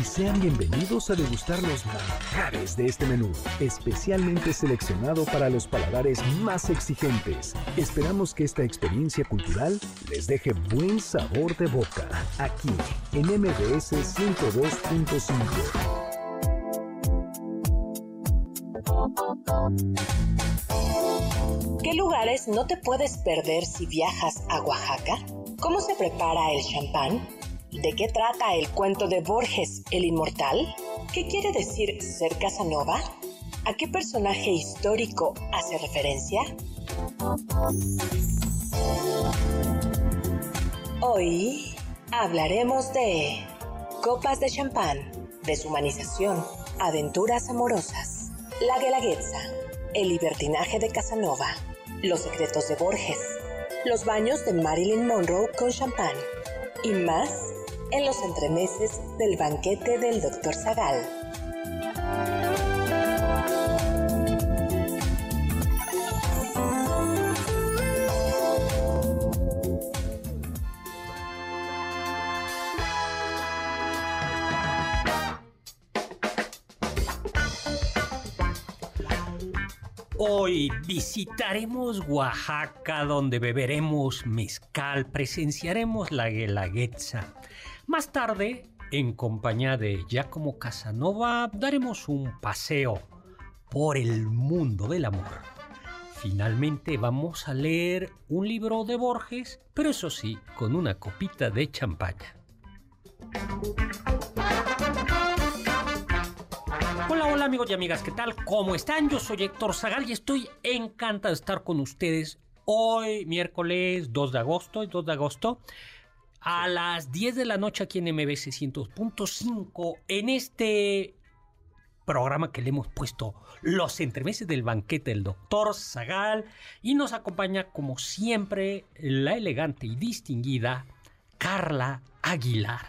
Y sean bienvenidos a degustar los manjares de este menú, especialmente seleccionado para los paladares más exigentes. Esperamos que esta experiencia cultural les deje buen sabor de boca, aquí en MBS 102.5. ¿Qué lugares no te puedes perder si viajas a Oaxaca? ¿Cómo se prepara el champán? ¿De qué trata el cuento de Borges, el inmortal? ¿Qué quiere decir ser Casanova? ¿A qué personaje histórico hace referencia? Hoy hablaremos de copas de champán, deshumanización, aventuras amorosas, la guelaguetza, el libertinaje de Casanova, los secretos de Borges, los baños de Marilyn Monroe con champán y más en los entremeses del banquete del Dr. Zagal. Hoy visitaremos Oaxaca donde beberemos mezcal, presenciaremos la guelaguetza más tarde, en compañía de Giacomo Casanova, daremos un paseo por el mundo del amor. Finalmente vamos a leer un libro de Borges, pero eso sí, con una copita de champaña. Hola, hola amigos y amigas, ¿qué tal? ¿Cómo están? Yo soy Héctor Zagal y estoy encantado de estar con ustedes hoy, miércoles 2 de agosto, 2 de agosto, a las 10 de la noche aquí en MBC 100.5 en este programa que le hemos puesto Los entremeses del banquete del doctor Zagal y nos acompaña como siempre la elegante y distinguida Carla Aguilar.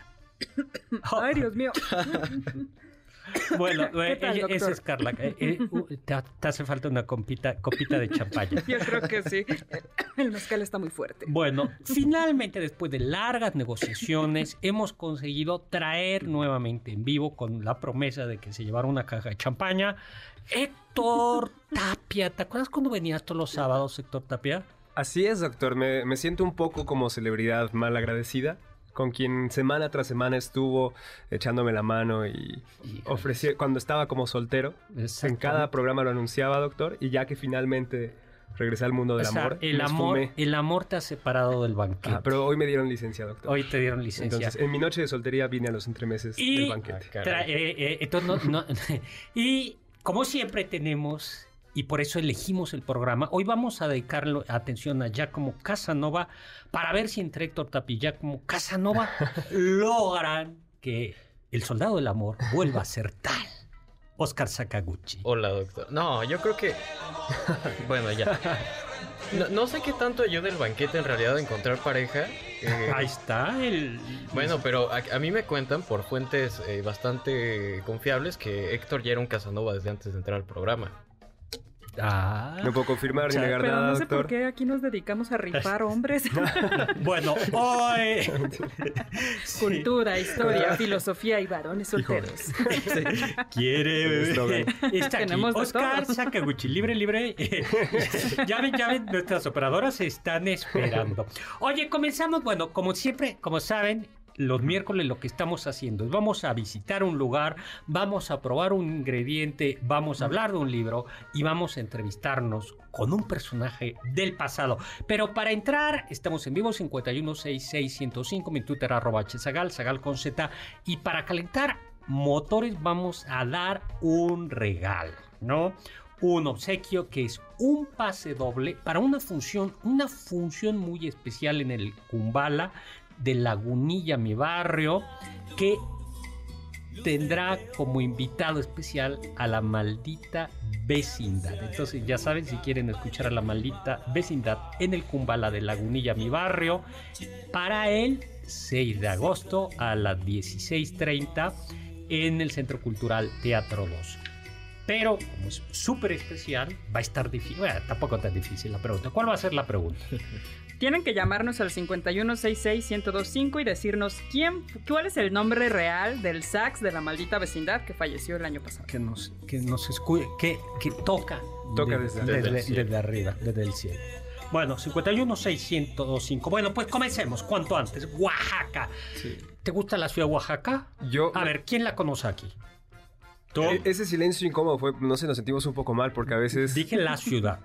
Ay, Dios mío. Bueno, eh, esa es Carla. Eh, eh, te, hace falta una copita, copita de champaña. Yo creo que sí. El mezcal está muy fuerte. Bueno, finalmente, después de largas negociaciones, hemos conseguido traer nuevamente en vivo con la promesa de que se llevara una caja de champaña. Héctor Tapia, ¿te acuerdas cuando venías todos los sábados, Héctor Tapia? Así es, doctor. Me, me siento un poco como celebridad mal agradecida con quien semana tras semana estuvo echándome la mano y ofreció cuando estaba como soltero. En cada programa lo anunciaba, doctor, y ya que finalmente regresé al mundo del amor. El amor, el amor te ha separado del banquete. Ah, pero hoy me dieron licencia, doctor. Hoy te dieron licencia. Entonces, en mi noche de soltería vine a los entremeses del banquete. Ah, eh, eh, y como siempre tenemos y por eso elegimos el programa. Hoy vamos a dedicarle atención a Giacomo Casanova para ver si entre Héctor Tapi y Giacomo Casanova logran que el soldado del amor vuelva a ser tal. Oscar Sakaguchi. Hola, doctor. No, yo creo que. bueno, ya. No, sé qué tanto ayuda el banquete en realidad a encontrar pareja. Eh, Ahí está el... Bueno, pero a, mí me cuentan por fuentes eh, bastante confiables que Héctor ya era un Casanova desde antes de entrar al programa. Ah. No puedo confirmar ni negar pero nada, no sé por qué aquí nos dedicamos a rifar hombres. bueno, hoy... Cultura, historia, filosofía y varones solteros. Quiere... Está aquí. Oscar Sakaguchi, libre, libre. ya ven, ya ven, nuestras operadoras están esperando. Oye, comenzamos, bueno, como siempre, como saben, los miércoles lo que estamos haciendo es vamos a visitar un lugar, vamos a probar un ingrediente, vamos a hablar de un libro y vamos a entrevistarnos con un personaje del pasado. Pero para entrar, estamos en vivo 5166105, mi Twitter arroba hsagal, sagal con Z. Y para calentar motores vamos a dar un regalo, ¿no? Un obsequio que es un pase doble para una función, una función muy especial en el Kumbala de Lagunilla, mi barrio, que tendrá como invitado especial a la maldita vecindad. Entonces ya saben, si quieren escuchar a la maldita vecindad en el Kumbala de Lagunilla, mi barrio, para el 6 de agosto a las 16.30 en el Centro Cultural Teatro 2. Pero como es súper especial, va a estar difícil. Bueno, tampoco tan difícil la pregunta. ¿Cuál va a ser la pregunta? Tienen que llamarnos al 5166-1025 y decirnos quién, cuál es el nombre real del sax de la maldita vecindad que falleció el año pasado. Que nos, que nos escuche, que, que toca, Toca de- desde- desde, desde el cielo. desde arriba, desde el cielo. Bueno, 51-605. Bueno, pues comencemos. ¿Cuánto antes? Oaxaca. Sí. ¿Te gusta la ciudad de Oaxaca? Yo, A ver, ¿quién la conoce aquí? ¿Tú? e- ese silencio incómodo fue, no sé, nos sentimos un poco mal porque a veces Dije la ciudad.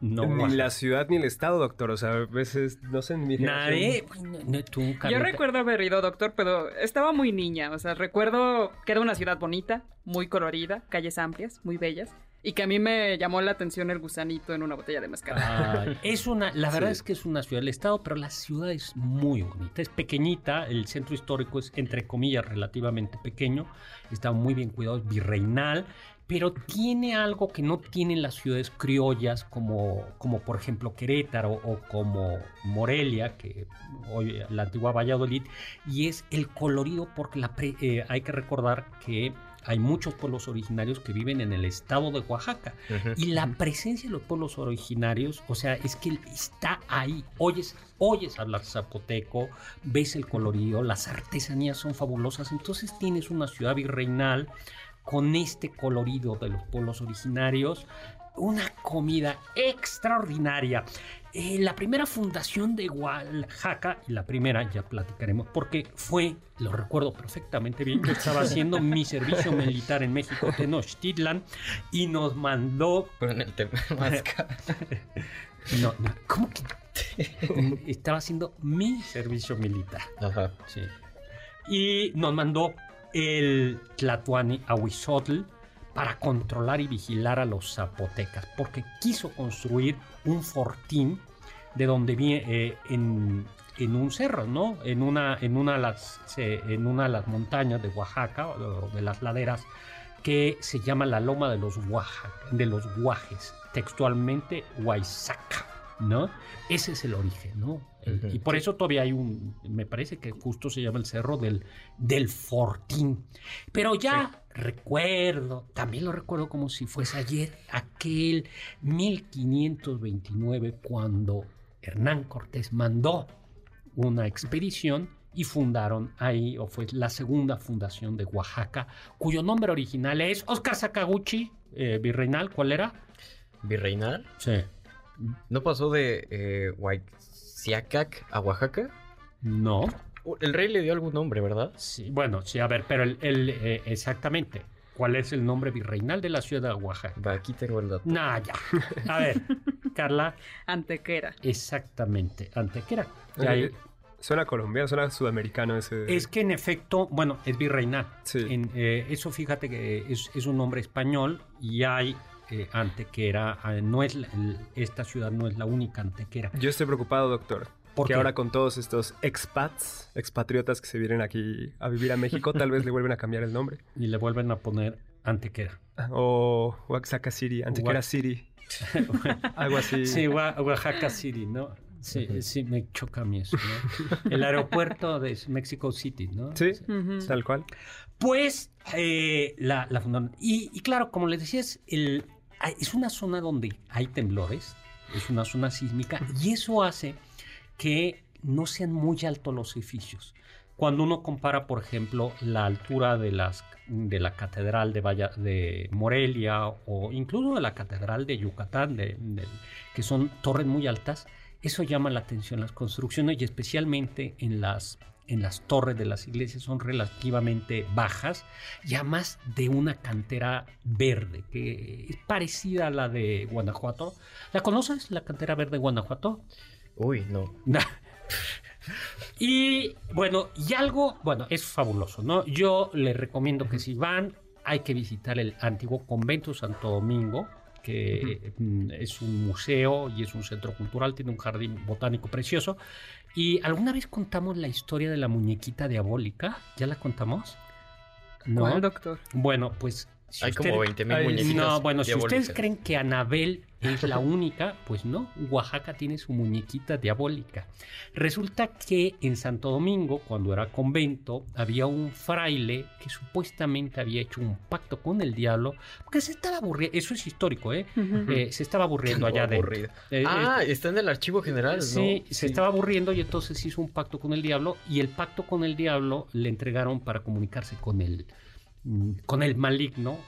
No, ni Oaxaca. la ciudad ni el estado, doctor. O sea, a veces, no sé, en mi Nadie. generación- No, no, tú, Yo recuerdo haber ido, doctor, pero estaba muy niña. O sea, recuerdo que era una ciudad bonita, muy colorida, calles amplias, muy bellas. Y que a mí me llamó la atención el gusanito en una botella de mezcal. Es una, la verdad Sí. es que es una ciudad del estado, pero la ciudad es muy bonita. Es pequeñita, el centro histórico es entre comillas relativamente pequeño, está muy bien cuidado, es virreinal, pero tiene algo que no tienen las ciudades criollas como, como por ejemplo Querétaro o como Morelia, que hoy la antigua Valladolid, y es el colorido porque la pre- eh, hay que recordar que hay muchos pueblos originarios que viven en el estado de Oaxaca. Y la presencia de los pueblos originarios, o sea, es que está ahí. Oyes, oyes hablar zapoteco, ves el colorido, las artesanías son fabulosas. Entonces tienes una ciudad virreinal con este colorido de los pueblos originarios. Una comida extraordinaria. Eh, la primera fundación de Oaxaca, y la primera ya platicaremos, porque fue, lo recuerdo perfectamente bien, yo estaba haciendo mi servicio militar en México, Tenochtitlan, y nos mandó Con el tema no, no, ¿cómo que? Estaba haciendo mi servicio militar. Ajá. Sí. Y nos mandó el Tlatuani Ahuizotl para controlar y vigilar a los zapotecas, porque quiso construir un fortín de donde viene en, en un cerro, ¿no? En una, en una, de las, en una de las montañas de Oaxaca, de las laderas, que se llama la Loma de los, Oaxaca, Guajes, textualmente Huayzaca, ¿no? Ese es el origen, ¿no? Y por eso todavía hay un, me parece que justo se llama el cerro del, del Fortín. Pero ya recuerdo, también lo recuerdo como si fuese ayer, aquel 1529, cuando Hernán Cortés mandó una expedición y fundaron ahí, o fue la segunda fundación de Oaxaca, cuyo nombre original es Oscar Sakaguchi, eh, virreinal, ¿cuál era? ¿Virreinal? Sí. ¿No pasó de eh, Huayciacac a Oaxaca? No. Uh, El rey le dio algún nombre, ¿verdad? Sí, bueno, sí, a ver, pero el, el, eh, exactamente, ¿cuál es el nombre virreinal de la ciudad de Oaxaca? Va, aquí tengo el dato. Nah, ya. A ver, Carla, Antequera. exactamente, Antequera. Eh, Ahí- eh, Suena colombiano, suena sudamericano ese. Es que en efecto, bueno, es virreinal. Sí. En, eh, eso fíjate que es, es un nombre español y hay eh, Antequera. eh, no es esta ciudad no es la única Antequera. Yo estoy preocupado, doctor. ¿Por que qué? ahora con todos estos expats, expatriotas que se vienen aquí a vivir a México, tal vez le vuelven a cambiar el nombre. Y le vuelven a poner Antequera. O Oaxaca City, Antequera Oax- City. Algo así. Sí, Oa- Oaxaca City, ¿no? Sí, sí, me choca a mí eso, ¿no? El aeropuerto de Mexico City, ¿no? Sí, tal cual. Pues eh, la, la fundaron. Y, y claro, como les decía, es, el, es una zona donde hay temblores, es una zona sísmica, y eso hace que no sean muy altos los edificios. Cuando uno compara, por ejemplo, la altura de, las, de la Catedral de, Valla- de Morelia o incluso de la Catedral de Yucatán, de- de- que son torres muy altas, eso llama la atención las construcciones y especialmente en las, en las torres de las iglesias son relativamente bajas, ya más de una cantera verde, que es parecida a la de Guanajuato. ¿La conoces, la cantera verde de Guanajuato? Uy, no. y bueno, y algo, bueno, es fabuloso, ¿no? Yo les recomiendo que si van, hay que visitar el antiguo convento Santo Domingo, que mm, es un museo y es un centro cultural, tiene un jardín botánico precioso. Y alguna vez contamos la historia de la muñequita diabólica, ¿ya la contamos? ¿No? doctor? Bueno, pues hay como 20 mil muñequitas. No, bueno, si ustedes creen que Anabel es la única, pues no. Oaxaca tiene su muñequita diabólica. Resulta que en Santo Domingo, cuando era convento, había un fraile que supuestamente había hecho un pacto con el diablo, porque se estaba aburriendo. Eso es histórico, ¿eh? eh se estaba aburriendo allá de. Eh, ah, está en el archivo general, sí, se estaba aburriendo y entonces hizo un pacto con el diablo y el pacto con el diablo le entregaron para comunicarse con él Mm, con el maligno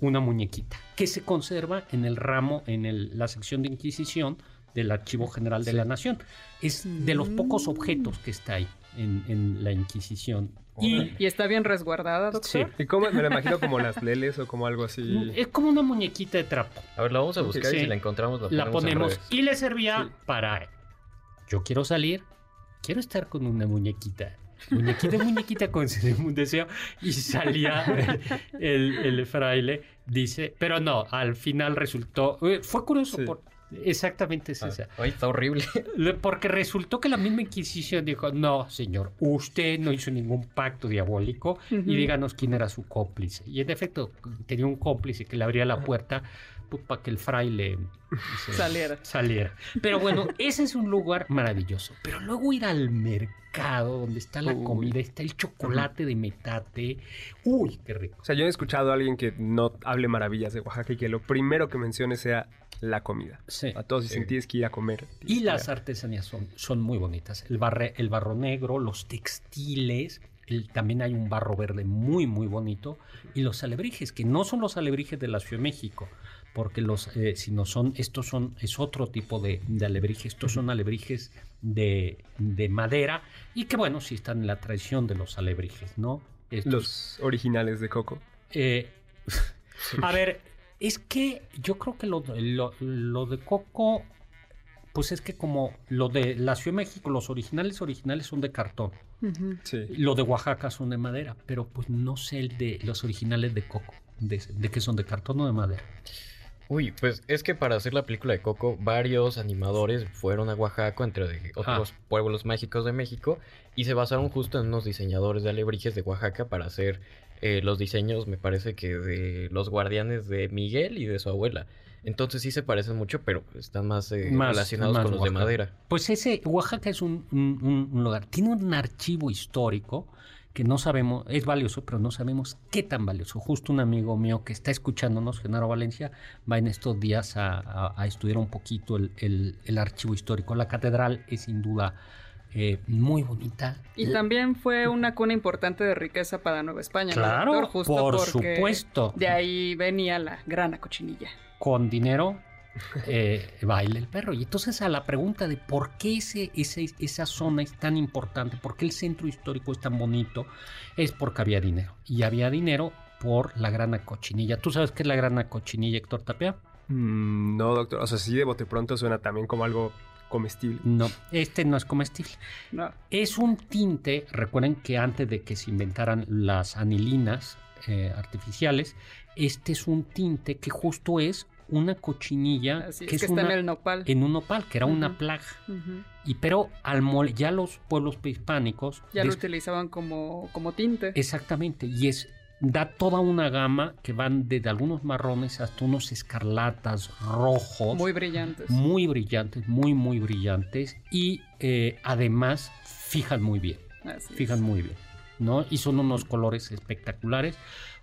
una muñequita que se conserva en el ramo, en la sección de Inquisición del Archivo General de la Nación. Es de los pocos objetos que está ahí en, la Inquisición. Y, está bien resguardada, doctor. ¿Y cómo? Me la imagino como las leles o como algo así. Mm, es como una muñequita de trapo. A ver, la vamos a buscar y si la encontramos la ponemos. y le servía para... Yo quiero salir, quiero estar con una muñequita muñequita, muñequita, con un deseo, y salía el, fraile, dice, pero no, al final resultó, eh, fue curioso, por, exactamente es ah, esa. Ay, está horrible. Porque resultó que la misma Inquisición dijo, no, señor, usted no hizo ningún pacto diabólico y díganos quién era su cómplice. Y en efecto, tenía un cómplice que le abría la puerta pues, para que el fraile saliera. saliera. Pero bueno, ese es un lugar maravilloso. Pero luego ir al mercado donde está la comida, está el chocolate de metate. Uy, qué rico. O sea, yo he escuchado a alguien que no hable maravillas de Oaxaca y que lo primero que mencione sea la comida. Sí. A todos dicen, tienes que ir a comer. Y las artesanías son, son muy bonitas. El, barre, el barro negro, los textiles, también hay un barro verde muy, muy bonito. Y los alebrijes, que no son los alebrijes de la Ciudad de México, porque los, eh, si no son, estos son, es otro tipo de, alebrijes, estos son alebrijes de, madera y que bueno, sí están en la tradición de los alebrijes, ¿no? los originales de coco. Eh, a ver, es que yo creo que lo, lo, de coco, pues es que como lo de la Ciudad de México, los originales originales son de cartón. Lo de Oaxaca son de madera, pero pues no sé el de los originales de coco, de, de que son de cartón o de madera. Uy, pues es que para hacer la película de Coco, varios animadores fueron a Oaxaca, entre otros pueblos mágicos de México, y se basaron justo en unos diseñadores de alebrijes de Oaxaca para hacer eh, los diseños, me parece que de los guardianes de Miguel y de su abuela. Entonces sí se parecen mucho, pero están más, eh, relacionados con los de madera. Pues ese Oaxaca es un, un lugar, tiene un archivo histórico que no sabemos, es valioso, pero no sabemos qué tan valioso. Justo un amigo mío que está escuchándonos, Genaro Valencia, va en estos días a, estudiar un poquito el, archivo histórico. La catedral es sin duda eh, muy bonita. Y también fue una cuna importante de riqueza para Nueva España. Claro, por supuesto. De ahí venía la grana cochinilla. Con dinero eh, baila el perro. Y entonces a la pregunta de por qué ese, esa zona es tan importante, por qué el centro histórico es tan bonito, es porque había dinero. Y había dinero por la grana cochinilla. ¿Tú sabes qué es la grana cochinilla, Héctor Tapia? Mm, no, doctor. O sea, sí de bote pronto suena también como algo comestible. No, este no es comestible. No. Es un tinte, recuerden que antes de que se inventaran las anilinas eh, artificiales, este es un tinte que justo es una cochinilla que, es está en el nopal. En un nopal, que era una plaga. Y pero al mole, ya los pueblos prehispánicos... Ya lo utilizaban como, como tinte. Exactamente, y es da toda una gama que van desde algunos marrones hasta unos escarlatas rojos. Muy brillantes. Muy brillantes, muy, muy brillantes. Y eh, además fijan muy bien. fijan muy bien. ¿no? Y son unos colores espectaculares.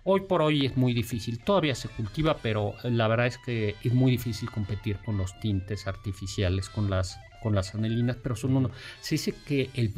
Hoy por hoy es muy difícil, todavía se cultiva, pero la verdad es que es muy difícil competir con los tintes artificiales, con las, con las anelinas, pero son uno. Se dice que el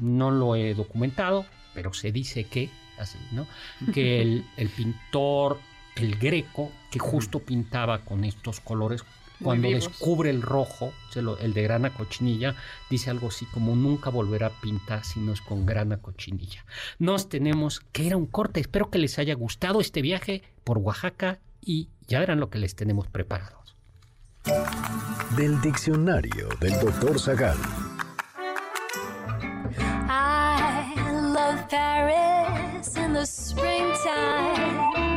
no lo he documentado, pero se dice que, así, ¿no? Que el, el pintor, el greco, que justo pintaba con estos colores, cuando descubre el rojo, el de grana cochinilla, dice algo así como nunca volverá a pintar si no es con grana cochinilla. Nos tenemos que ir a un corte. Espero que les haya gustado este viaje por Oaxaca y ya verán lo que les tenemos preparados. Del diccionario del doctor Zagal. I love Paris in the springtime.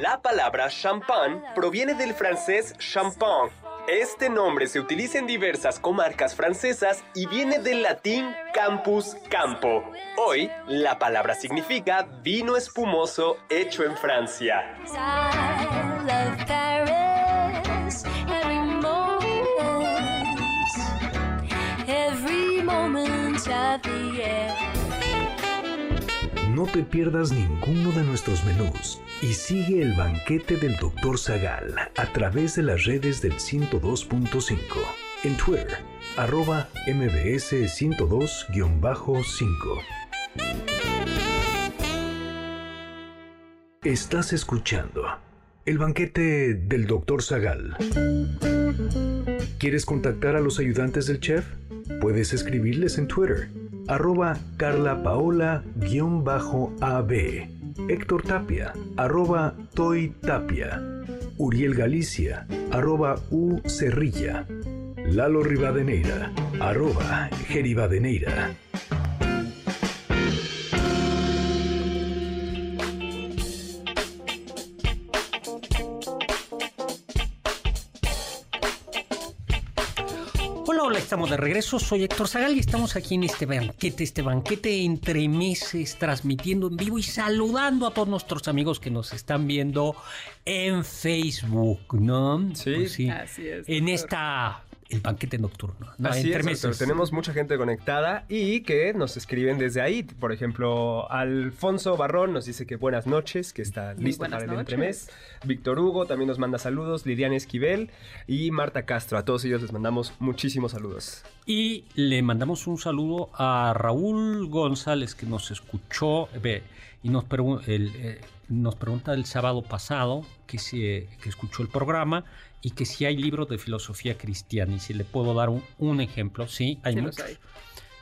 La palabra champán proviene del francés champagne. Este nombre se utiliza en diversas comarcas francesas y viene del latín campus campo. Hoy, la palabra significa vino espumoso hecho en Francia. Every moment, of the. No te pierdas ninguno de nuestros menús y sigue el banquete del Dr. Zagal a través de las redes del 102.5. En Twitter, arroba mbs 102-5. Estás escuchando el banquete del Dr. Zagal. ¿Quieres contactar a los ayudantes del chef? Puedes escribirles en Twitter, arroba carlapaola-ab, Héctor Tapia, arroba Toy Tapia, Uriel Galicia, arroba U Cerrilla, Lalo Rivadeneira, arroba Geribadeneira. Estamos de regreso. Soy Héctor Zagal y estamos aquí en este banquete, este banquete entre meses, transmitiendo en vivo y saludando a todos nuestros amigos que nos están viendo en Facebook, ¿no? Sí. Pues sí. Así es, En doctor. esta, el banquete nocturno. ¿no? Así es, doctor. Tenemos mucha gente conectada y que nos escriben desde ahí. Por ejemplo, Alfonso Barrón nos dice que buenas noches, que está listo para el noches. entremés. Víctor Hugo también nos manda saludos. Lidiana Esquivel y Marta Castro. A todos ellos les mandamos muchísimos saludos. Y le mandamos un saludo a Raúl González que nos escuchó ve, y nos, pregu- el, eh, nos pregunta el sábado pasado que, si, eh, que escuchó el programa y que si hay libros de filosofía cristiana y si le puedo dar un, un ejemplo. Sí, hay Sí muchos. hay.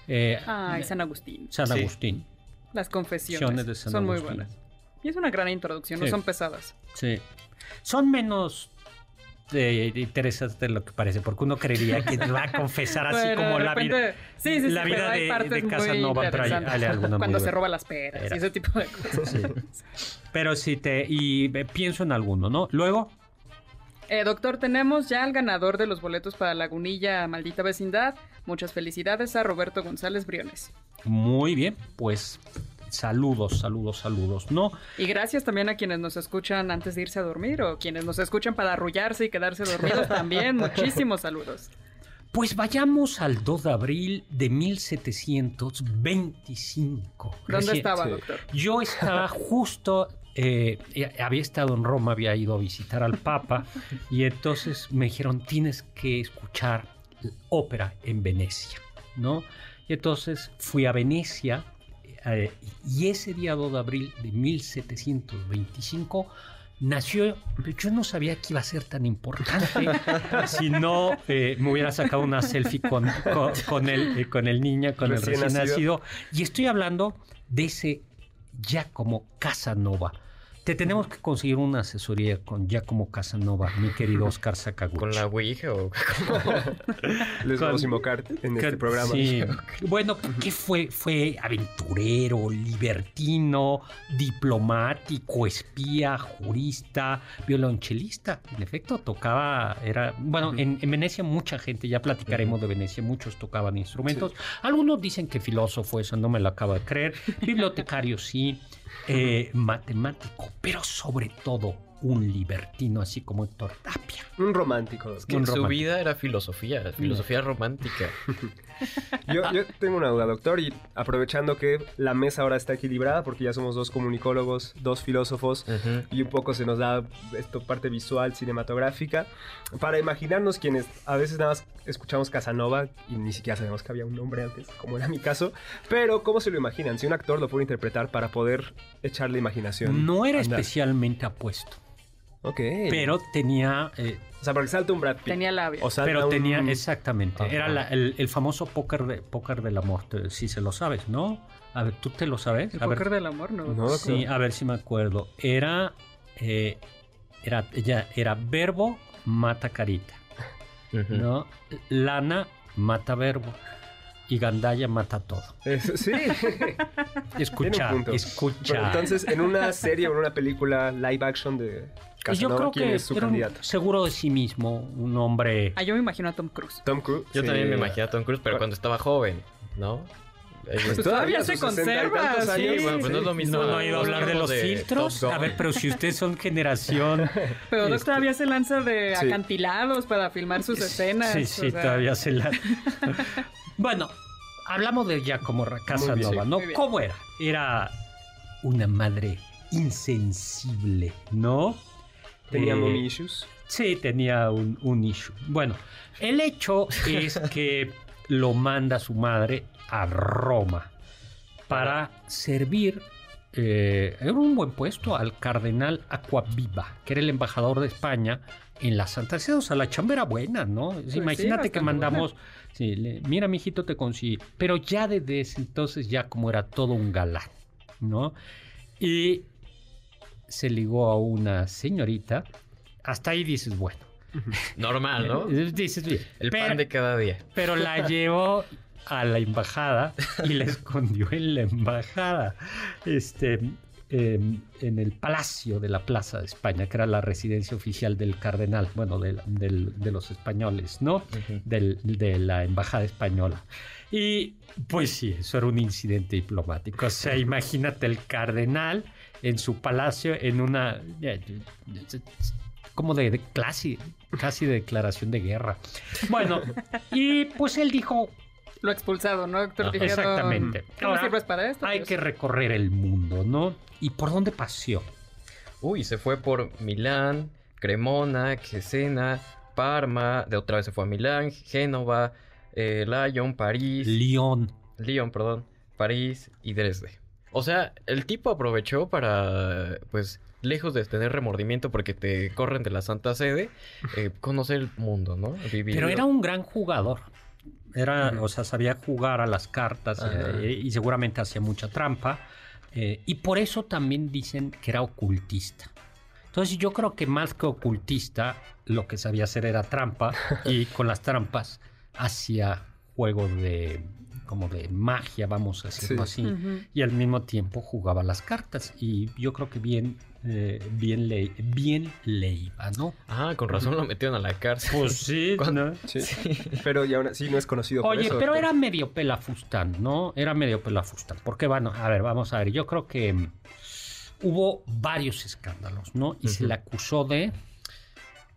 Eh, Ay, San Agustín. San Sí. Agustín. Las confesiones Confesiones de San son muy buenas. Y es una gran introducción, no son pesadas. Sí. Son menos eh, interesantes de lo que parece, porque uno creería que va a confesar así Bueno, como de la vida. repente- Sí, sí, sí, la vida de, de Casanova Cuando muy se roba las peras Era. y ese tipo de cosas. Sí. Pero sí te. Y eh, pienso en alguno, ¿no? Luego, Eh, doctor, tenemos ya al ganador de los boletos para Lagunilla Maldita Vecindad. Muchas felicidades a Roberto González Briones. muy bien, pues saludos, saludos, saludos, ¿no? Y gracias también a quienes nos escuchan antes de irse a dormir o quienes nos escuchan para arrullarse y quedarse dormidos también. Muchísimos saludos. Pues vayamos al 2 de abril de 1725. ¿Dónde Recién- estaba, sí. doctor? Yo estaba justo, eh, eh, había estado en Roma, había ido a visitar al Papa y entonces me dijeron, tienes que escuchar ópera en Venecia, ¿no? Y entonces fui a Venecia eh, y ese día 2 de abril de 1725 nació, yo no sabía que iba a ser tan importante, si no eh, me hubiera sacado una selfie con, con, con el, con el niño, con el Recién recién nacido. nacido. Y estoy hablando de ese Giacomo Casanova. Te tenemos que conseguir una asesoría con Giacomo Casanova, mi querido Oscar Sakaguchi. ¿Con la Ouija o Les vamos a invocar en este programa. sí. Bueno, ¿qué fue? Fue aventurero, libertino, diplomático, espía, jurista, violonchelista. En efecto, tocaba, era, bueno, en, en Venecia mucha gente, ya platicaremos de Venecia, muchos tocaban instrumentos. Algunos dicen que filósofo, eso no me lo acabo de creer. Bibliotecario, sí. Eh, matemático, pero sobre todo un libertino, así como Héctor Tapia. Un romántico. que Un su vida era filosofía, filosofía romántica? Yo, yo tengo una duda, doctor, y aprovechando que la mesa ahora está equilibrada, porque ya somos dos comunicólogos, dos filósofos, y un poco se nos da esto parte visual, cinematográfica, para imaginarnos quienes a veces nada más escuchamos Casanova y ni siquiera sabemos que había un nombre antes, como era mi caso, pero ¿cómo se lo imaginan? Si un actor lo puede interpretar para poder echarle imaginación. No era andar. especialmente apuesto. Ok. pero tenía... eh, O sea, porque salta un Brad Pitt. Tenía labia. O pero un- tenía, exactamente, Ajá. era la- el, el famoso póker, de, póker del amor, te- si se lo sabes, ¿no? A ver, ¿tú te lo sabes? El A ver, póker del amor, ¿no? No, Sí, a ver si me acuerdo. Era, eh, era, ella era verbo mata carita. ¿no? Lana mata verbo y Gandaya mata todo. Eso, sí. Escucha, escucha. Pero entonces, en una serie o en una película live action de Yo creo ¿quién que es su era un candidato? seguro de sí mismo, un hombre. Ah, yo me imagino a Tom Cruise. Tom Cruise. Yo Sí. también me imagino a Tom Cruise, pero cuando estaba joven, ¿no? Pues todavía se conserva, sí. bueno, pues no es lo mismo. No, no he ido a los hablar de los filtros. A ver, pero si ustedes son generación. Pero Este- todavía se lanza de Sí. acantilados para filmar sus escenas. Sí, o sí, sea, todavía se la. bueno, hablamos de Giacomo Ra- Casanova, sí. ¿no? ¿Cómo era? Era una madre insensible, ¿no? Tenía Eh, mommy issues. Sí, tenía un, un issue. Bueno, el hecho es que lo manda su madre a Roma para servir eh, en un buen puesto al cardenal Aquaviva, que era el embajador de España en la Santa Sede. O sea, la chamba era buena, ¿no? Pues sí, Imagínate que mandamos... sí, le- mira, mijito, te consigue. Pero ya desde ese entonces, ya como era todo un galán, ¿no? Y se ligó a una señorita. Hasta ahí dices, bueno. Normal, ¿no? Eh, Dices bien. El pero, pan de cada día. pero la llevó a la embajada y la escondió en la embajada. Este. eh, en el palacio de la Plaza de España, que era la residencia oficial del cardenal, bueno, del- de los españoles, ¿no? Del- de la embajada española. Y pues sí, eso era un incidente diplomático. O sea, imagínate el cardenal en su palacio en una... como de, de casi, casi de declaración de guerra. Bueno, y pues él dijo, Lo expulsado, ¿no, doctor? Ajá. Dijeron, exactamente. "¿Tú no Ahora, sirves para esto? hay Pues, que recorrer el mundo, ¿no? ¿Y por dónde paseó? Uy, se fue por Milán, Cremona, Cesena, Parma, de otra vez se fue a Milán, Génova, eh, Lyon, París, León. Lyon, perdón, París y Dresde. O sea, el tipo aprovechó para, pues, lejos de tener remordimiento porque te corren de la Santa Sede, eh, conocer el mundo, ¿no? Vivir. Pero era un gran jugador. Era, o sea, sabía jugar a las cartas Ajá. eh, y seguramente hacía mucha trampa. eh, y por eso también dicen que era ocultista. Entonces yo creo que más que ocultista, lo que sabía hacer era trampa y con las trampas hacía juego de como de magia, vamos a decirlo Sí. así, y al mismo tiempo jugaba las cartas y yo creo que bien eh, bien le bien le iba, ¿no? Ah, con razón lo metieron a la cárcel. Pues sí. ¿no? Sí. Pero y aún así no es conocido por Oye, eso. pero doctor. era medio pelafustán, ¿no? Era medio pelafustán. Porque, bueno, a ver, vamos a ver. Yo creo que mm, hubo varios escándalos, ¿no? Y se le acusó de...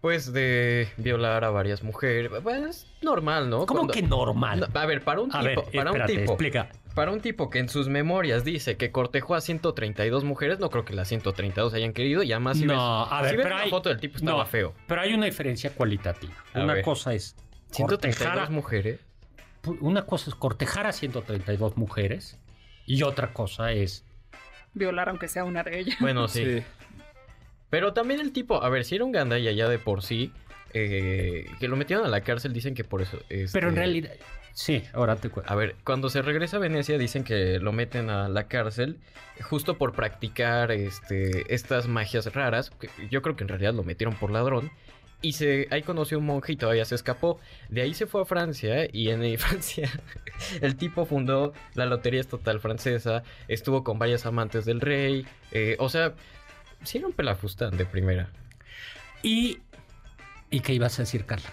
Pues de violar a varias mujeres. Bueno, es normal, ¿no? ¿Cómo Cuando- que normal? No, a ver, para un a tipo, ver, para un tipo, explica. para un tipo que en sus memorias dice que cortejó a 132 mujeres, no creo que las 132 hayan querido. Y además, si no, ves, a ver, si ves pero la hay... foto del tipo estaba no, feo. Pero hay una diferencia cualitativa. A una ver. cosa es 132 cortejar a, mujeres. una cosa es cortejar a 132 mujeres y otra cosa es... Violar aunque sea una de ellas. Bueno, sí. Sí. Pero también el tipo, a ver, si era un gandaya ya de por sí, eh, que lo metieron a la cárcel, dicen que por eso. este, Pero en realidad... Sí, ahora te cuento. A ver, cuando se regresa a Venecia dicen que lo meten a la cárcel justo por practicar este, estas magias raras. que Yo creo que en realidad lo metieron por ladrón. Y se, ahí conoció un monje y todavía se escapó. De ahí se fue a Francia y en Francia el tipo fundó la Lotería Estatal Francesa. Estuvo con varias amantes del rey. eh, o sea, sí era un pelafustán de primera. Y... ¿Y qué ibas a decir, Carla?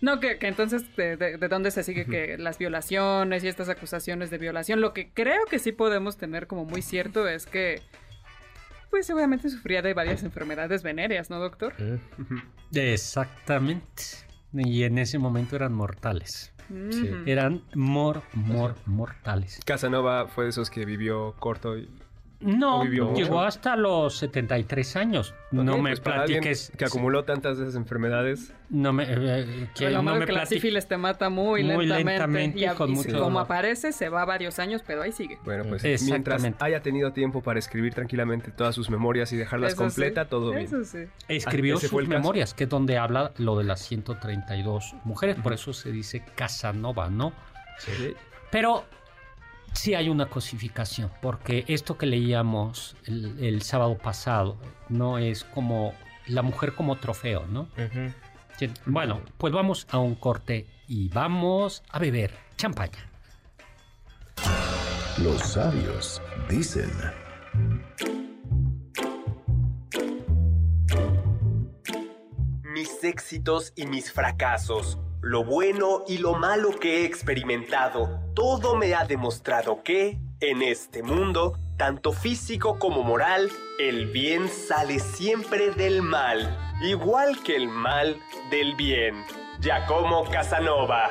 No, que, que entonces, de, de- de dónde se sigue que las violaciones y estas acusaciones de violación? Lo que creo que sí podemos tener como muy cierto es que, pues seguramente sufría de varias enfermedades venéreas, ¿no, doctor? Mm, Exactamente. Y en ese momento eran mortales. Sí. Eran mor, mor, mortales. Casanova fue de esos que vivió corto y No, ¿O vivió llegó mucho? hasta los 73 años. No me pues platiques. Que acumuló tantas de esas enfermedades. No me, eh, que Lo no me que la platiques. sífilis te mata muy, Muy lentamente. lentamente y, y a- con y mucho como dolor. aparece, se va varios años, pero ahí sigue. Bueno, pues mientras haya tenido tiempo para escribir tranquilamente todas sus memorias y dejarlas Eso sí, completa, todo bien. Eso sí. Escribió Ah, sus fue el caso. memorias, que es donde habla lo de las 132 mujeres. Por eso se dice Casanova, ¿no? Sí. Pero sí hay una cosificación, porque esto que leíamos el, el sábado pasado no es como la mujer como trofeo, ¿no? Bueno, pues vamos a un corte y vamos a beber champaña. Los sabios dicen. mis éxitos y mis fracasos, lo bueno y lo malo que he experimentado, todo me ha demostrado que, en este mundo, tanto físico como moral, el bien sale siempre del mal, igual que el mal del bien. Giacomo Casanova.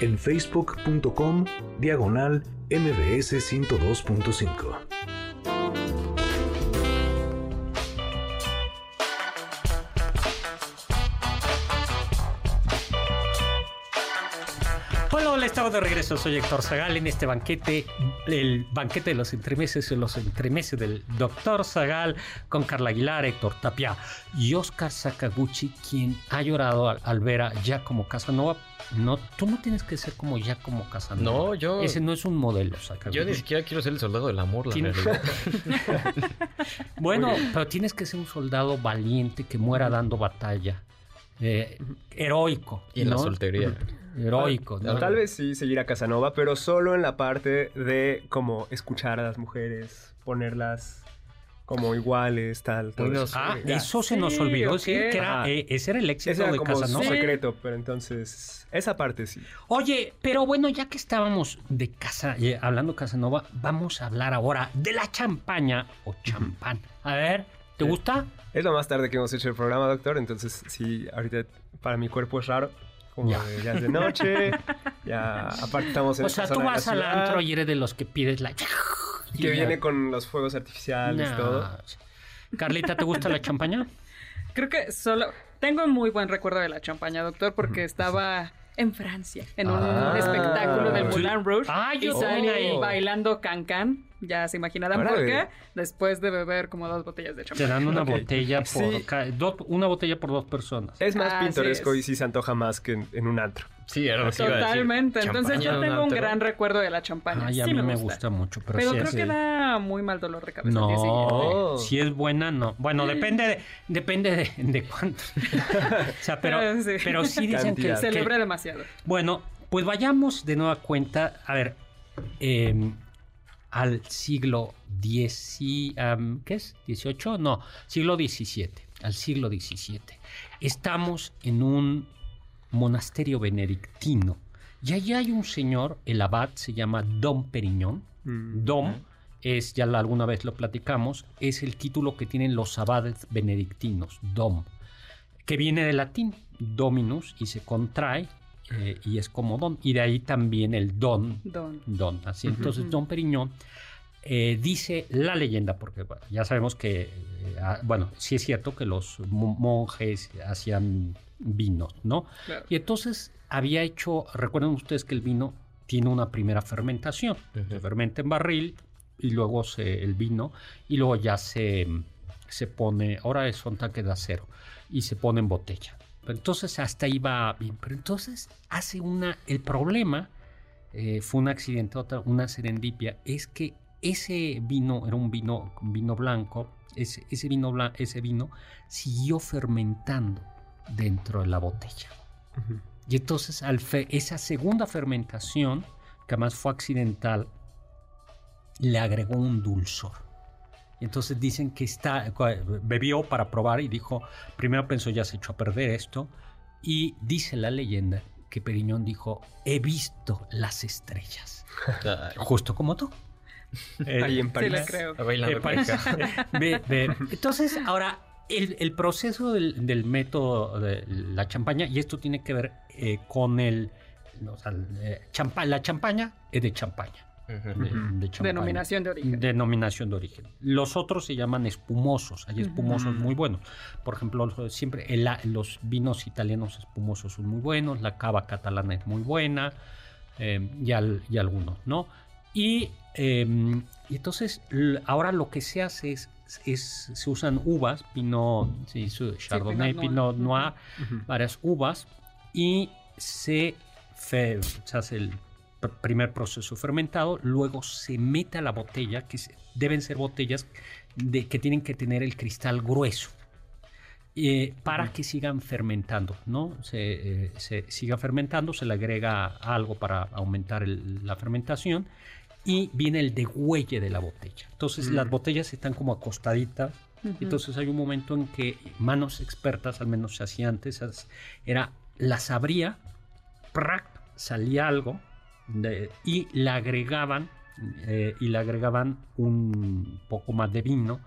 en facebook.com diagonal mbs 102.5. Hola, hola, estamos de regreso. Soy Héctor Zagal en este banquete, el banquete de los entremeses, los entremeses del doctor Zagal, con Carla Aguilar, Héctor Tapia y Oscar Sakaguchi, quien ha llorado al, al ver a Giacomo Casanova. No, tú no tienes que ser como Giacomo Casanova. No, yo- Ese no es un modelo, Sakaguchi. Yo ni siquiera quiero ser el soldado del amor, la Tiene- realidad. Bueno, pero tienes que ser un soldado valiente que muera dando batalla. Eh, heroico. Y en la soltería. Heroico. ¿no? Tal vez sí seguir a Casanova, pero solo en la parte de como escuchar a las mujeres, ponerlas como iguales, tal, tal. Uy, no eso. sé. Ah, Ya. eso se nos Sí, olvidó que era, Ajá. eh, ese era el éxito Ese era de como su Casanova. secreto, pero entonces esa parte sí. Oye, pero bueno, ya que estábamos de casa, eh, hablando de Casanova, vamos a hablar ahora de la champaña o champán. A ver, ¿te Sí. gusta? Es lo más tarde que hemos hecho el programa, doctor, entonces sí, ahorita para mi cuerpo es raro. Como Ya. de- ya es de noche, ya aparte estamos en O sea, tú vas al antro y eres de los que pides la... que viene con los fuegos artificiales, No. todo. Carlita, ¿te gusta la champaña? Creo que solo tengo un muy buen recuerdo de la champaña, doctor, porque estaba en Francia, en un Ah. espectáculo del. Moulin Rouge. Ah, yo y salí también. bailando cancan. Ya se imaginarán por qué. Después de beber como dos botellas de Te champaña. dan una botella por Sí. ca- do- una botella por dos personas. Es más pintoresco es. y sí se antoja más que en, en un antro. Sí, era lo que iba a decir. Totalmente. Entonces yo tengo un gran recuerdo de la champaña. Ay, a Sí mí me gusta. gusta mucho, pero, Pero sí creo que da muy mal dolor de cabeza al día No, si es buena, no. Bueno, depende de, depende de, de cuánto. o sea, pero, sí. pero sí dicen que, Cantidad. que- Celebra demasiado. Bueno, pues vayamos de nueva cuenta, a ver, eh, al siglo X, ¿qué es? ¿18? No, siglo XVII, al siglo XVII. Estamos en un monasterio benedictino. Y allí hay un señor, el abad, se llama Dom Periñón. Mm. Dom es, ya alguna vez lo platicamos, es el título que tienen los abades benedictinos, Dom, que viene del latín, Dominus, y se contrae, eh, y es como Don, y de ahí también el Don, Don. Don, así. Entonces. Don Periñón eh, dice la leyenda, porque bueno, ya sabemos que, eh, ah, bueno, sí es cierto que los mo- monjes hacían vino, ¿no? Claro. Y entonces había hecho, recuerden ustedes que el vino tiene una primera fermentación, se fermenta en barril y luego se, el vino y luego ya se, se pone, ahora son tanques de acero y se pone en botella. Pero entonces hasta ahí va bien, pero entonces hace una, el problema eh, fue un accidente, otra, una serendipia, es que ese vino era un vino, vino blanco, ese, ese, vino, ese vino siguió fermentando dentro de la botella. Y entonces al fe- esa segunda fermentación, que además fue accidental, le agregó un dulzor. Y entonces dicen que está, bebió para probar y dijo, primero pensó ya se echó a perder esto. Y dice la leyenda que Periñón dijo, he visto las estrellas. Justo como tú. Eh, Ahí en Sí, París. le creo. bailando eh, cueca. Ve- ve. Entonces, ahora, el, el proceso del, del método de la champaña, y esto tiene que ver eh, con el. o sea, el, eh, champa- la champaña es de champaña. De-. Denominación de origen. Denominación de origen. Los otros se llaman espumosos. Hay espumosos muy buenos. Por ejemplo, los- siempre el- los vinos italianos espumosos son muy buenos. La cava catalana es muy buena. eh, y, al- y algunos, ¿no? Y, eh, y entonces ahora lo que se hace es, es- se usan uvas, Pinot, sí, Chardonnay, Pinot Pinot Noir. Varias uvas y se, fe- se hace el primer proceso fermentado, luego se mete a la botella, que deben ser botellas de, que tienen que tener el cristal grueso. eh, para que sigan fermentando, ¿no? Se, eh, se siga fermentando, se le agrega algo para aumentar el- la fermentación y viene el degüelle de la botella. Entonces las botellas están como acostaditas. Entonces hay un momento en que manos expertas, al menos se hacía antes, era las abría, ¡prac! salía algo de- y le agregaban eh, y le agregaban un poco más de vino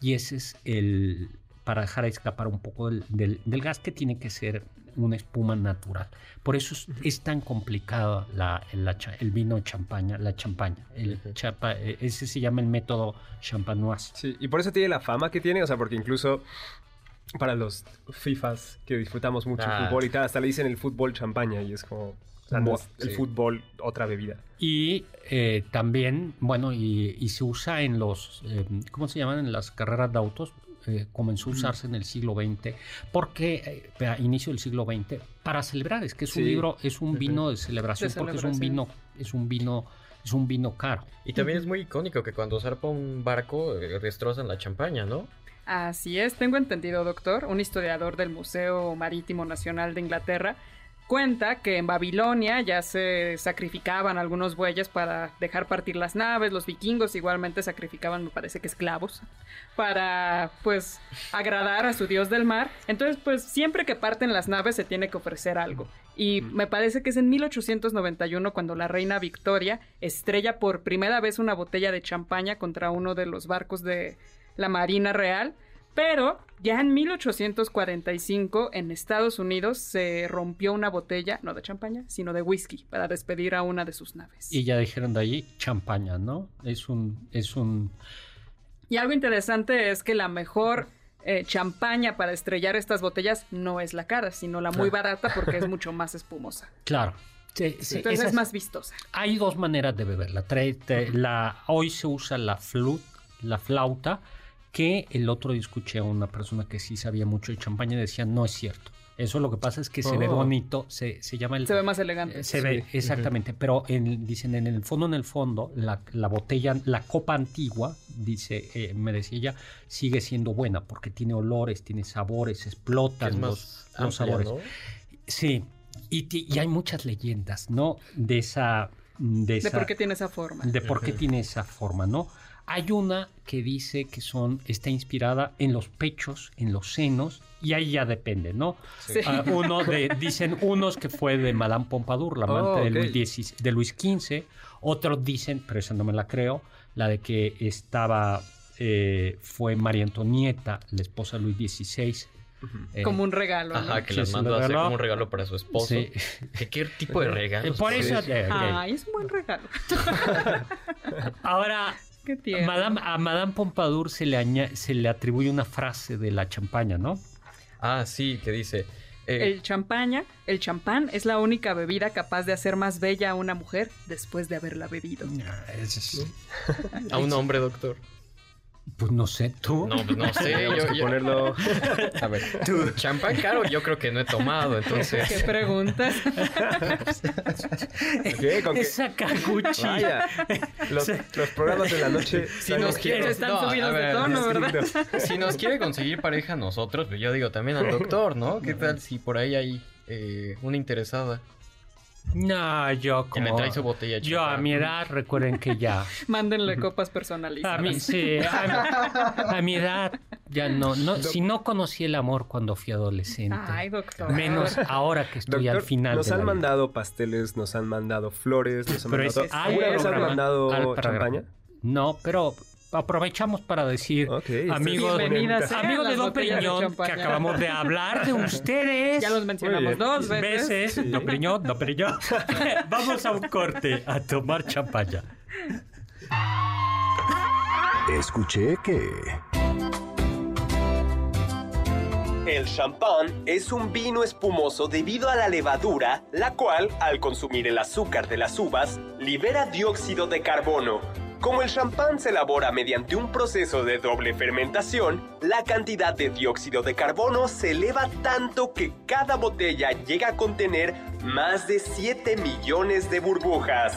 y ese es el para dejar escapar un poco del, del- del gas que tiene que ser una espuma natural. Por eso es, es tan complicado la, la el vino champaña, la champaña. El chapa- eh, ese se llama el método champanoise. Sí, y por eso tiene la fama que tiene, o sea, porque incluso para los FIFAs que disfrutamos mucho el Ah. fútbol y tal, hasta le dicen el fútbol champaña y es como, sea, no es el Sí. fútbol otra bebida. Y eh, también, bueno, y, y se usa en los, eh, ¿cómo se llaman? En las carreras de autos. eh, comenzó a usarse en el siglo XX, porque eh, a inicio del siglo XX, para celebrar, es que es un Sí. libro, es un vino de celebración, De porque es un vino, es un vino, es un vino caro. Y también es muy icónico que cuando zarpa un barco eh, destrozan la champaña, ¿no? Así es, tengo entendido, doctor, un historiador del Museo Marítimo Nacional de Inglaterra, cuenta que en Babilonia ya se sacrificaban algunos bueyes para dejar partir las naves, los vikingos igualmente sacrificaban, me parece que esclavos, para pues agradar a su dios del mar. Entonces, pues siempre que parten las naves se tiene que ofrecer algo. Y me parece que es en 1891 cuando la reina Victoria estrella por primera vez una botella de champaña contra uno de los barcos de la Marina Real. Pero ya en 1845 en Estados Unidos se rompió una botella, no de champaña, sino de whisky, para despedir a una de sus naves. Y ya dijeron de allí champaña, ¿no? Es un, es un, Y algo interesante es que la mejor eh, champaña para estrellar estas botellas no es la cara, sino la muy barata porque es mucho más espumosa. claro. Sí, sí, Entonces es más vistosa. Hay dos maneras de beberla. Trae- te- la, hoy se usa la flut, la flauta, que el otro día escuché a una persona que sí sabía mucho de champaña y decía, no es cierto. Eso lo que pasa es que se ve Oh. bonito, se, se llama el... Se ve más elegante. eh, Se ve, exactamente, pero en- dicen en el fondo, en el fondo, la, la botella, la copa antigua, dice, eh, me decía ella, sigue siendo buena porque tiene olores, tiene sabores, explotan es los, más los sabores. ¿no? Sí, y, ti- y hay muchas leyendas, ¿no? De esa... De, De esa- por qué tiene esa forma. de por qué tiene esa forma, ¿no? Hay una que dice que son, está inspirada en los pechos, en los senos, y ahí ya depende, ¿no? Sí. Ah, uno de, dicen unos que fue de Madame Pompadour, la amante Oh, de. Luis XVI de Luis XV. Otros dicen, pero esa no me la creo, la de que estaba, eh, fue María Antonieta, la esposa de Luis XVI. eh, Como un regalo. ¿no? Ajá, que Sí, las mandó a hacer como un regalo para su esposo. Sí. ¿Qué, qué tipo de regalo? Por eso, eh, ok. Ay, es un buen regalo. ahora Qué tierno. Madame- a Madame Pompadour se le, aña- se le atribuye una frase de la champaña, ¿no? Ah, sí, que dice. eh, El champaña, el champán es la única bebida capaz de hacer más bella a una mujer después de haberla bebido. a un hombre, doctor. Pues no sé, tú. No, pues no sé. Tenemos yo- que yo- ponerlo... A ver, champán caro yo creo que no he tomado, ¿Qué entonces... preguntas? ¿Qué? ¿Con qué? Esa Kaguchi. Vaya, los, los programas de la noche... Si nos quiere... Están no, a subidos de ver, tono, ¿verdad? Si nos quiere conseguir pareja a nosotros, pues yo digo también al doctor, ¿no? ¿Qué tal si por ahí hay eh, una interesada No, yo que como... me trae su botella de Yo a mi edad, recuerden que ya... Mándenle copas A personalizadas. mí, sí, a, a mi edad ya no, no... Si no conocí el amor cuando fui adolescente. Ay, doctor. Menos ahora que estoy Doctor, al final nos de han la vida. mandado pasteles, nos han mandado flores, nos han Pero mandado... ¿Alguna al vez han mandado al champaña? No, pero aprovechamos para decir, Ok, está amigos, Bienvenidas sean amigos de Don de Periñón, que acabamos de hablar de ustedes. Ya los mencionamos dos veces. veces. Sí. Don Periñón, Don Periñón. Vamos a un corte a tomar champaña. Escuché que... El champán es un vino espumoso debido a la levadura, la cual, al consumir el azúcar de las uvas, libera dióxido de carbono. Como el champán se elabora mediante un proceso de doble fermentación, la cantidad de dióxido de carbono se eleva tanto que cada botella llega a contener más de 7 millones de burbujas.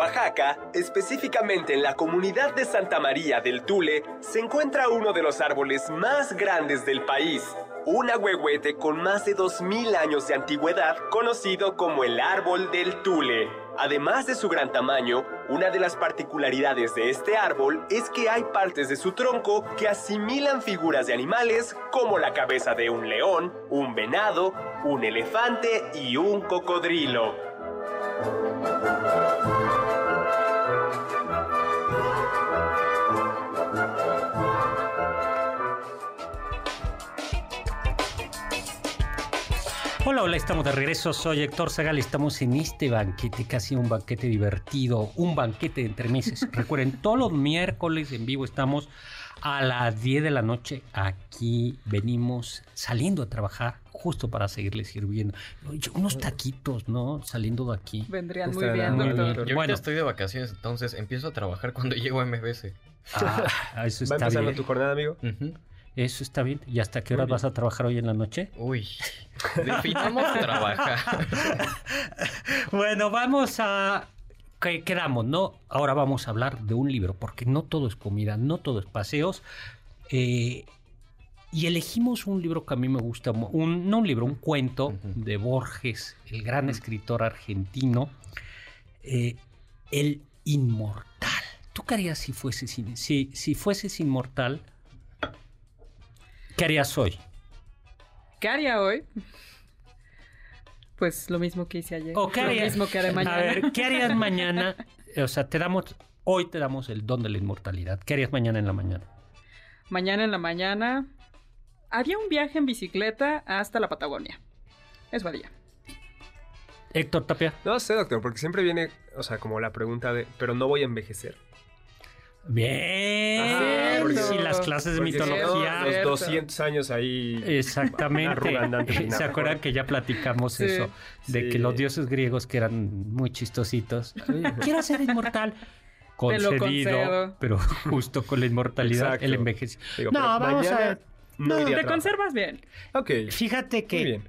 Oaxaca, específicamente en la comunidad de Santa María del Tule, se encuentra uno de los árboles más grandes del país, un agüehuete con más de 2000 años de antigüedad, conocido como el árbol del Tule. Además de su gran tamaño, una de las particularidades de este árbol es que hay partes de su tronco que asimilan figuras de animales como la cabeza de un león, un venado, un elefante y un cocodrilo. Hola, hola, estamos de regreso. Soy Héctor Zagal. Estamos en este banquete, casi un banquete divertido, un banquete de entre meses. Recuerden, todos los miércoles en vivo estamos a las 10 de la noche. Aquí venimos saliendo a trabajar justo para seguirles sirviendo. Oye, Unos taquitos, ¿no? Saliendo de aquí. Vendrían muy bien, muy doctor. bien. Yo Bueno. estoy de vacaciones, entonces empiezo a trabajar cuando llego a MBS. Ah, eso ¿Va está empezando bien. tu jornada, amigo? Ujú. Eso está bien. ¿Y hasta qué horas vas a trabajar hoy en la noche? Uy, definamos trabajar. Bueno, vamos a... ¿Qué quedamos, no? Ahora vamos a hablar de un libro, porque no todo es comida, no todo es paseos. eh, y elegimos un libro que a mí me gusta, un, no un libro, un cuento de Borges, el gran escritor argentino, eh, El Inmortal. ¿Tú qué harías si fueses, si, si fueses inmortal? ¿Qué harías hoy? ¿Qué haría hoy? Pues lo mismo que hice ayer. ¿O qué lo harías? mismo que haré mañana. A ver, ¿qué harías mañana? O sea, te damos, hoy te damos el don de la inmortalidad. ¿Qué harías mañana en la mañana? Mañana en la mañana haría un viaje en bicicleta hasta la Patagonia. Eso haría. Héctor Tapia. No sé, doctor, porque siempre viene, o sea, como la pregunta de, pero no voy a envejecer. Bien. Ah, sí, las clases de mitología. los Cierto. 200 años ahí. Exactamente. ¿Se acuerdan que ya platicamos Sí. eso? De Sí. que los dioses griegos que eran muy chistositos. Quiero ser inmortal. Concedido, pero justo con la inmortalidad, Exacto. el envejecimiento. No, vamos a ver. No, Te conservas bien. Ok. Fíjate que. Muy bien.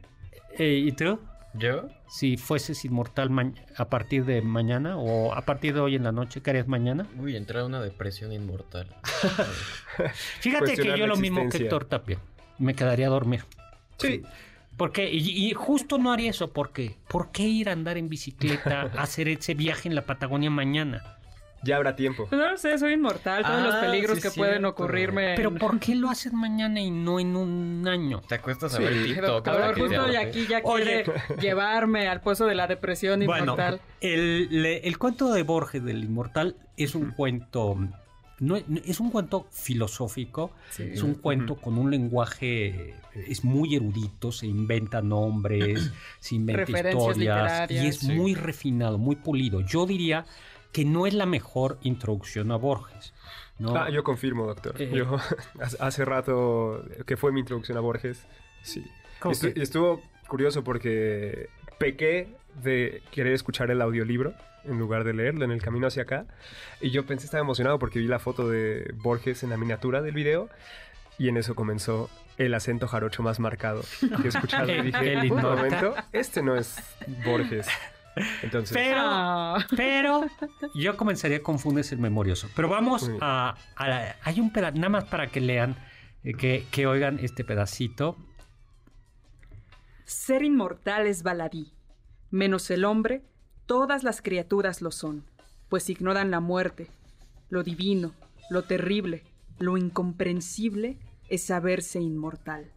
Eh, ¿Y tú? ¿Yo? Si fueses inmortal a partir de mañana o a partir de hoy en la noche, ¿qué harías mañana? Uy, entrar a una depresión inmortal. Fíjate que yo lo mismo que. Héctor Tapia. Me quedaría a dormir. Sí. Porque, y, y justo no haría eso, porque ¿por qué ir a andar en bicicleta a hacer ese viaje en la Patagonia mañana? Ya habrá tiempo. Pues no lo sé, soy inmortal. Todos los Ah, peligros sí que pueden ocurrirme. Pero en- ¿por qué lo hacen mañana y no en un año? Te acuestas a Sí, ver pero- TikTok. Te justo y agote. aquí ya Oye. quiere llevarme al pozo de la depresión Bueno, inmortal. el, le- el cuento de Borges del Inmortal es un cuento, no, es- es un cuento filosófico, Sí. es un cuento con un lenguaje, es muy erudito, se inventa nombres, se inventa historias y es Sí. muy refinado, muy pulido. Yo diría que no es la mejor introducción a Borges. ¿no? Ah, yo confirmo, doctor. Eh, Yo hace- hace rato que fue mi introducción a Borges, sí. ¿Cómo Estu- que? estuvo curioso porque pequé de querer escuchar el audiolibro en lugar de leerlo en el camino hacia acá. Y yo pensé, estaba emocionado porque vi la foto de Borges en la miniatura del video y en eso comenzó el acento jarocho más marcado que he escuchado. Y dije, un momento, este no es Borges. Entonces, Pero, Ah. pero yo comenzaría con Funes el Memorioso. Pero vamos a, a- Hay un pedacito, nada más para que lean, eh, que, que oigan este pedacito. Ser inmortal es baladí. Menos el hombre, todas las criaturas lo son, pues ignoran la muerte. Lo divino, lo terrible, lo incomprensible es saberse inmortal.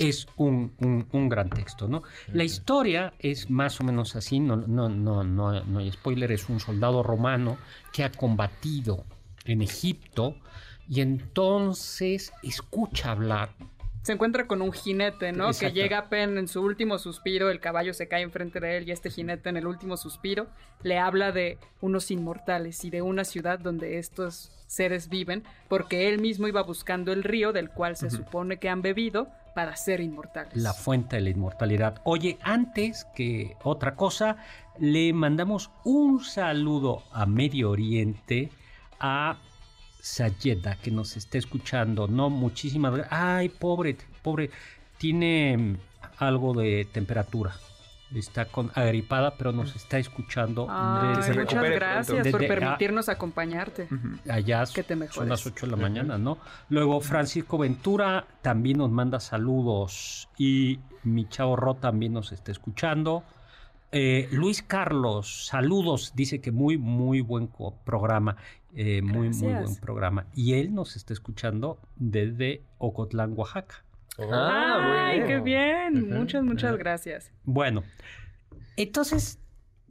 Es un, un- un gran texto, ¿no? La historia es más o menos así, no, no, no, no, no hay spoiler, es un soldado romano que ha combatido en Egipto y entonces escucha hablar Se encuentra con un jinete, ¿no? Exacto. Que llega apenas en su último suspiro, el caballo se cae enfrente de él y este jinete en el último suspiro le habla de unos inmortales y de una ciudad donde estos seres viven, porque él mismo iba buscando el río del cual se supone que han bebido para ser inmortales. La fuente de la inmortalidad. Oye, antes que otra cosa, le mandamos un saludo a Medio Oriente, a Sayeda, que nos está escuchando. No, muchísimas gracias. Ay, pobre, pobre. Tiene algo de temperatura. Está con agripada, pero nos está escuchando Ay, Que se desde muchas gracias por permitirnos acompañarte. allá. Que te mejores. Son las 8 de la mañana, ¿no? Luego Francisco Ventura también nos manda saludos y mi chavo Ro también nos está escuchando. Eh, Luis Carlos, saludos, dice que muy, muy buen programa, eh, muy, muy buen programa. Y él nos está escuchando desde Ocotlán, Oaxaca. Ah, muy Ay, bien. qué bien. Muchas, muchas gracias. Bueno, entonces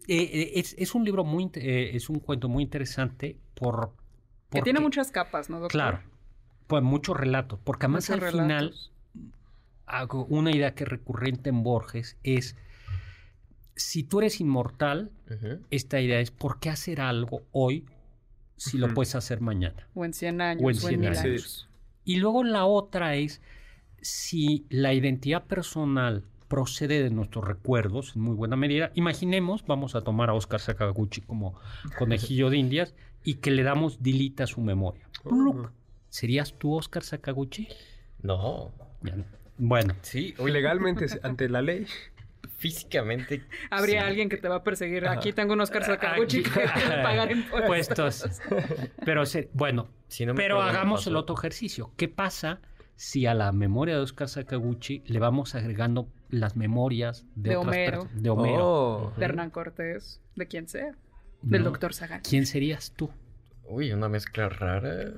eh, eh, es, es un libro muy, eh, es un cuento muy interesante por... Que tiene porque- muchas capas, ¿no, doctor? Claro, pues muchos relatos, porque además Muchos al final hago una idea que es recurrente en Borges es si tú eres inmortal, esta idea es ¿por qué hacer algo hoy si lo puedes hacer mañana? O en 100 años, O en o en 100 mil años. años. Y luego la otra es si la identidad personal procede de nuestros recuerdos en muy buena medida. Imaginemos, vamos a tomar a Oscar Sakaguchi como conejillo de indias y que le damos dilita a su memoria. Pluc. ¿Serías tú Oscar Sakaguchi? No. Bueno, Sí, Hoy oye, legalmente ante la ley. Físicamente. Habría sí. alguien que te va a perseguir. Ajá. Aquí tengo un Oscar Sakaguchi que pagar impuestos. puestos. Pero se- bueno, Si no me pero hagamos el otro ejercicio. ¿Qué pasa si a la memoria de Oscar Sakaguchi le vamos agregando las memorias de, De otras Homero. personas? De Homero. Oh. De Hernán Cortés, de quien sea. Del ¿no? doctor Sagan. ¿Quién serías tú? Uy, una mezcla rara.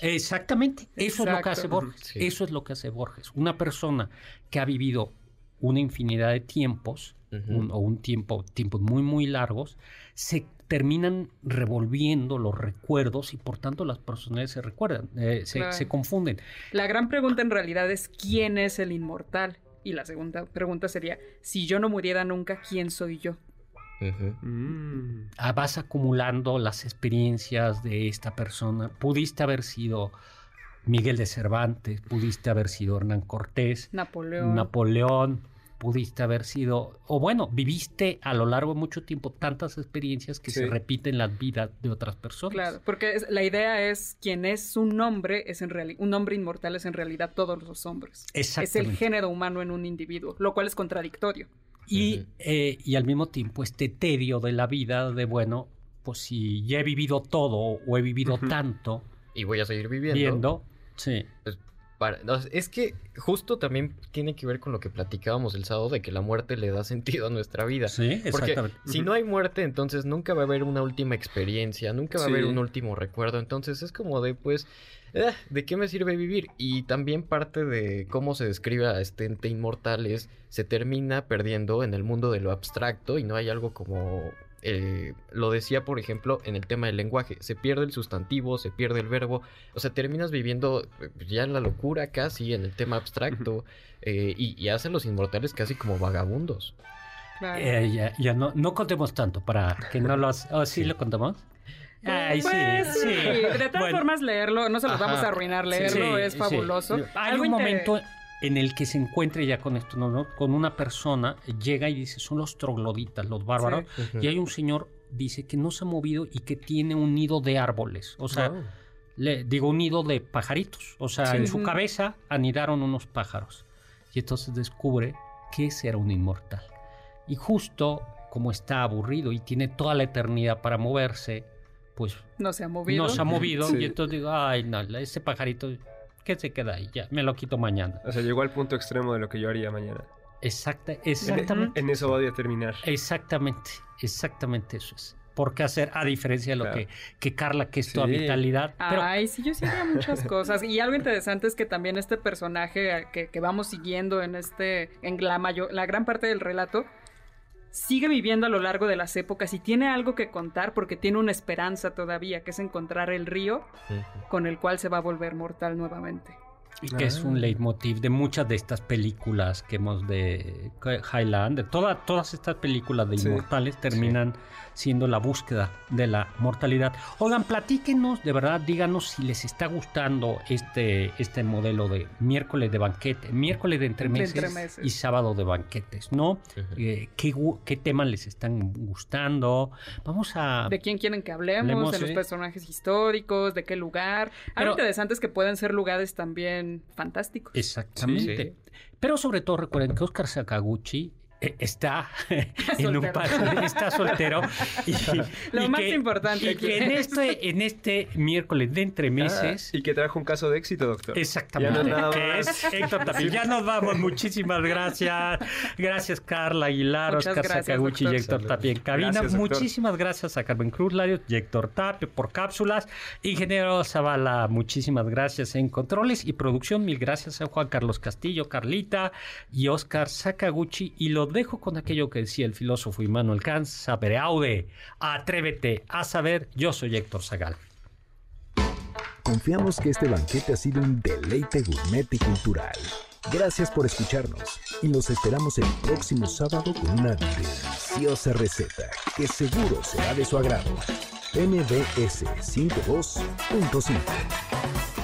Exactamente, eso es lo que hace Borges. Sí. Eso es lo que hace Borges. Una persona que ha vivido una infinidad de tiempos, un- o un tiempo, tiempos muy, muy largos, se terminan revolviendo los recuerdos y por tanto las personalidades se recuerdan, eh, se, Claro. se confunden. La gran pregunta en realidad es ¿quién es el inmortal? Y la segunda pregunta sería, si yo no muriera nunca, ¿quién soy yo? Mm. Ah, vas acumulando las experiencias de esta persona. Pudiste haber sido Miguel de Cervantes, pudiste haber sido Hernán Cortés, Napoleón. Napoleón, pudiste haber sido, o bueno, viviste a lo largo de mucho tiempo tantas experiencias que Sí. se repiten en las vidas de otras personas. Claro, porque es- la idea es quien es un hombre es en realidad un hombre inmortal es en realidad todos los hombres. Es el género humano en un individuo, lo cual es contradictorio. Y, eh, y al mismo tiempo este tedio de la vida de, bueno, pues si ya he vivido todo o he vivido tanto Y voy a seguir viviendo. viendo, sí. Para, no, es que justo también tiene que ver con lo que platicábamos el sábado de que la muerte le da sentido a nuestra vida. Sí, Porque exactamente. si no hay muerte, entonces nunca va a haber una última experiencia, nunca va a haber un último recuerdo. Entonces es como de, pues, eh, ¿de qué me sirve vivir? Y también parte de cómo se describe a este ente inmortal es, se termina perdiendo en el mundo de lo abstracto y no hay algo como... eh, lo decía, por ejemplo, en el tema del lenguaje. Se pierde el sustantivo, se pierde el verbo. O sea, terminas viviendo eh, ya en la locura casi, en el tema abstracto. eh, y, y hace los inmortales casi como vagabundos. Eh, ya, ya no, no contemos tanto para que no los... ¿Oh, sí, lo contamos? Ay, sí, Pues sí. De todas Bueno, formas, leerlo, no se los Ajá. vamos a arruinar, leerlo sí, es sí. fabuloso. Hay Algo un inter- momento en el que se encuentre ya con esto, ¿no? Con una persona, llega y dice, son los trogloditas, los bárbaros, Ujú. y hay un señor, dice, que no se ha movido y que tiene un nido de árboles. O sea, Oh. le digo un nido de pajaritos. O sea, Sí. en su cabeza anidaron unos pájaros. Y entonces descubre que ese era un inmortal. Y justo como está aburrido y tiene toda la eternidad para moverse, pues No se ha movido. no se ha movido. Sí. Y entonces digo, ay, no, ese pajarito, ¿qué se queda ahí? Ya, me lo quito mañana. O sea, llegó al punto extremo de lo que yo haría mañana. Exacta, En, exactamente. en eso voy a terminar. Exactamente, exactamente eso es. ¿Por qué hacer, a diferencia de lo Claro. que, que Carla, que es toda Sí. vitalidad? Pero Ay, sí, yo sí haría muchas cosas. Y algo interesante es que también este personaje que, que vamos siguiendo en este, en la mayor, la gran parte del relato, sigue viviendo a lo largo de las épocas y tiene algo que contar porque tiene una esperanza todavía, que es encontrar el río con el cual se va a volver mortal nuevamente. Y que es un leitmotiv de muchas de estas películas que hemos de Highland, de toda- todas estas películas de Sí, inmortales terminan siendo la búsqueda de la mortalidad. Oigan, platíquenos, de verdad, díganos si les está gustando este, este modelo de miércoles de banquete, miércoles de entremeses, entremeses. y sábado de banquetes, ¿no? Eh, ¿qué, gu- ¿Qué temas les están gustando? Vamos a... ¿De quién quieren que hablemos? De los sí. personajes históricos, de qué lugar. Algo Pero- interesante es que pueden ser lugares también fantásticos. Exactamente. Pero sobre todo recuerden que Oscar Sakaguchi está en un Soltero. pa- está soltero y, Lo y más que- importante y que en es- este en este miércoles de entremeses Ah, y que trajo un caso de éxito, doctor. Exactamente. Ya no es que Héctor Tapia. Ya nos vamos. Muchísimas gracias. Gracias, Carla Aguilar, Muchas Oscar gracias, Sakaguchi y doctor. Héctor Tapia en cabina. Gracias, muchísimas gracias a Carmen Cruz Larios y Héctor Tapia por cápsulas. Ingeniero Zavala, muchísimas gracias en controles y producción. Mil gracias a Juan Carlos Castillo, Carlita y Oscar Sakaguchi. Y dejo con aquello que decía el filósofo Immanuel Kant, sapere aude, atrévete a saber. Yo soy Héctor Zagal. Confiamos que este banquete ha sido un deleite gourmet y cultural. Gracias por escucharnos y los esperamos el próximo sábado con una deliciosa receta que seguro será de su agrado. MBS 52.5